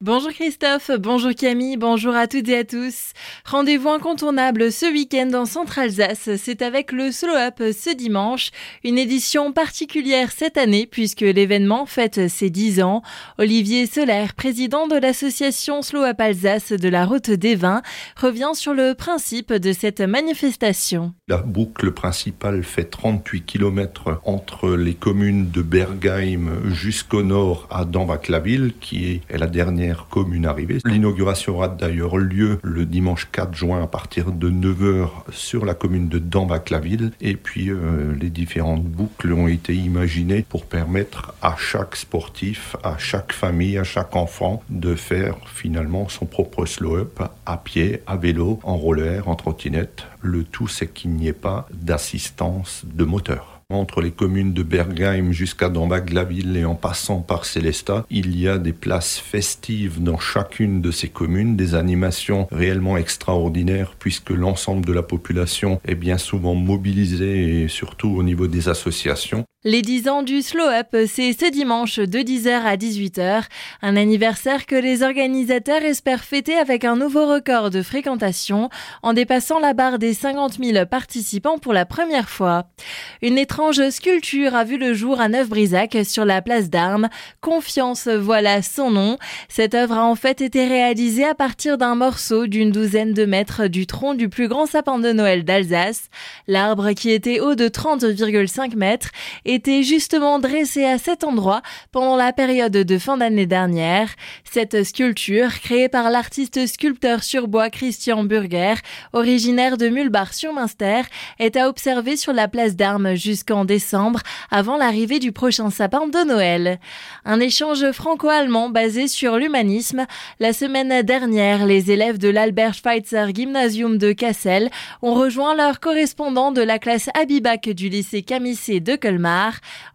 Bonjour Christophe, bonjour Camille, bonjour à toutes et à tous. Rendez-vous incontournable ce week-end en Centre-Alsace, c'est avec le Slow Up ce dimanche, une édition particulière cette année puisque l'événement fête ses 10 ans. Olivier Solaire, président de l'association Slow Up Alsace de la route des vins, revient sur le principe de cette manifestation. La boucle principale fait 38 km entre les communes de Bergheim jusqu'au nord à Dambach-la-Ville qui est la dernière commune arrivée. L'inauguration aura d'ailleurs lieu le dimanche 4 juin à partir de 9h sur la commune de Dambach-la-Ville. Et puis euh, les différentes boucles ont été imaginées pour permettre à chaque sportif, à chaque famille, à chaque enfant de faire finalement son propre slow-up à pied, à vélo, en roller, en trottinette. Le tout, c'est qu'il n'y ait pas d'assistance de moteur. Entre les communes de Bergheim jusqu'à Dambach-la-Ville et en passant par Célestat, il y a des places festives dans chacune de ces communes, des animations réellement extraordinaires puisque l'ensemble de la population est bien souvent mobilisée et surtout au niveau des associations. Les 10 ans du Slow Up, c'est ce dimanche de 10h à 18h, un anniversaire que les organisateurs espèrent fêter avec un nouveau record de fréquentation en dépassant la barre des 50 000 participants pour la première fois. Une étrange sculpture a vu le jour à Neuf-Brisac sur la place d'Armes. Confiance, voilà son nom. Cette œuvre a en fait été réalisée à partir d'un morceau d'une douzaine de mètres du tronc du plus grand sapin de Noël d'Alsace. L'arbre qui était haut de 30,5 mètres était justement dressé à cet endroit pendant la période de fin d'année dernière. Cette sculpture, créée par l'artiste sculpteur sur bois Christian Burger, originaire de Mulbar-sur-Munster, est à observer sur la place d'Armes jusqu'en décembre, avant l'arrivée du prochain sapin de Noël. Un échange franco-allemand basé sur l'humanisme. La semaine dernière, les élèves de l'Albert Schweitzer Gymnasium de Kassel ont rejoint leur correspondant de la classe Abibac du lycée Camissé de Colmar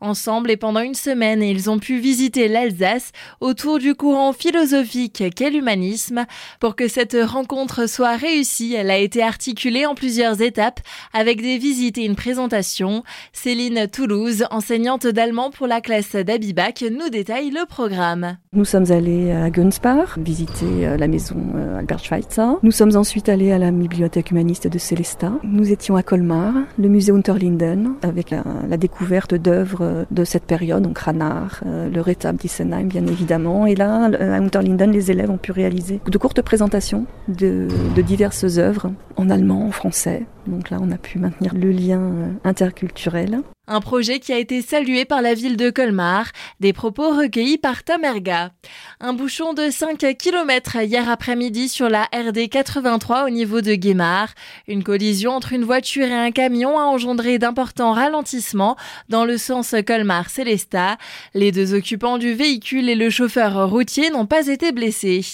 Ensemble et pendant une semaine, ils ont pu visiter l'Alsace autour du courant philosophique qu'est l'humanisme. Pour que cette rencontre soit réussie, elle a été articulée en plusieurs étapes avec des visites et une présentation. Céline Toulouse, enseignante d'allemand pour la classe d'Abibac, nous détaille le programme. Nous sommes allés à Gunspar, visiter euh, la maison euh, Albert Schweitzer. Nous sommes ensuite allés à la bibliothèque humaniste de Célestat. Nous étions à Colmar, le musée Unterlinden, avec la, la découverte d'œuvres de cette période, donc Ranard, euh, le Rétab d'Issenheim bien évidemment. Et là, à Unterlinden, les élèves ont pu réaliser de courtes présentations de, diverses œuvres en allemand, en français. Donc là, on a pu maintenir le lien euh, interculturel. Un projet qui a été salué par la ville de Colmar, des propos recueillis par Tamerga. Un bouchon de 5 km hier après-midi sur la RD 83 au niveau de Guémar. Une collision entre une voiture et un camion a engendré d'importants ralentissements dans le sens Colmar-Célestat. Les deux occupants du véhicule et le chauffeur routier n'ont pas été blessés.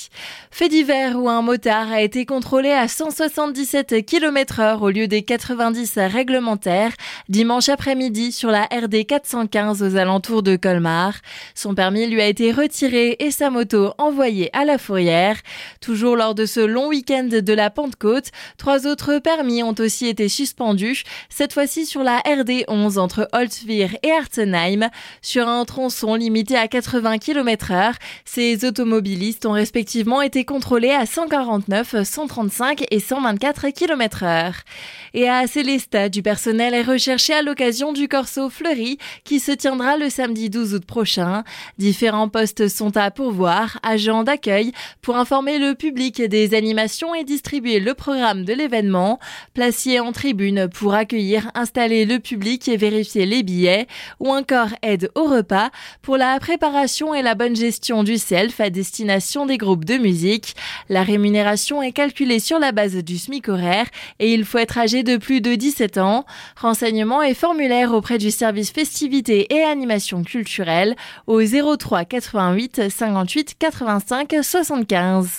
Fait divers où un motard a été contrôlé à 177 km heure au lieu des 90 réglementaires dimanche après-midi sur la RD 415 aux alentours de Colmar. Son permis lui a été retiré et sa moto envoyée à la fourrière. Toujours lors de ce long week-end de la Pentecôte, trois autres permis ont aussi été suspendus, cette fois-ci sur la RD 11 entre Holtzwir et Arzenheim. Sur un tronçon limité à 80 km heure, ces automobilistes ont respectivement été contrôlés à 149, 135 et 124 km heure. Et à Célestat, du personnel est recherché à l'occasion du Corso Fleury qui se tiendra le samedi 12 août prochain. Différents postes sont à pourvoir, agents d'accueil pour informer le public des animations et distribuer le programme de l'événement, placier en tribune pour accueillir, installer le public et vérifier les billets, ou encore aide au repas pour la préparation et la bonne gestion du self à destination des groupes de musique. La rémunération est calculée sur la base du SMIC horaire et il faut être âgé de plus de 17 ans. Renseignements et formulaires auprès du service festivités et animation culturelle au 03 88 58 85 75.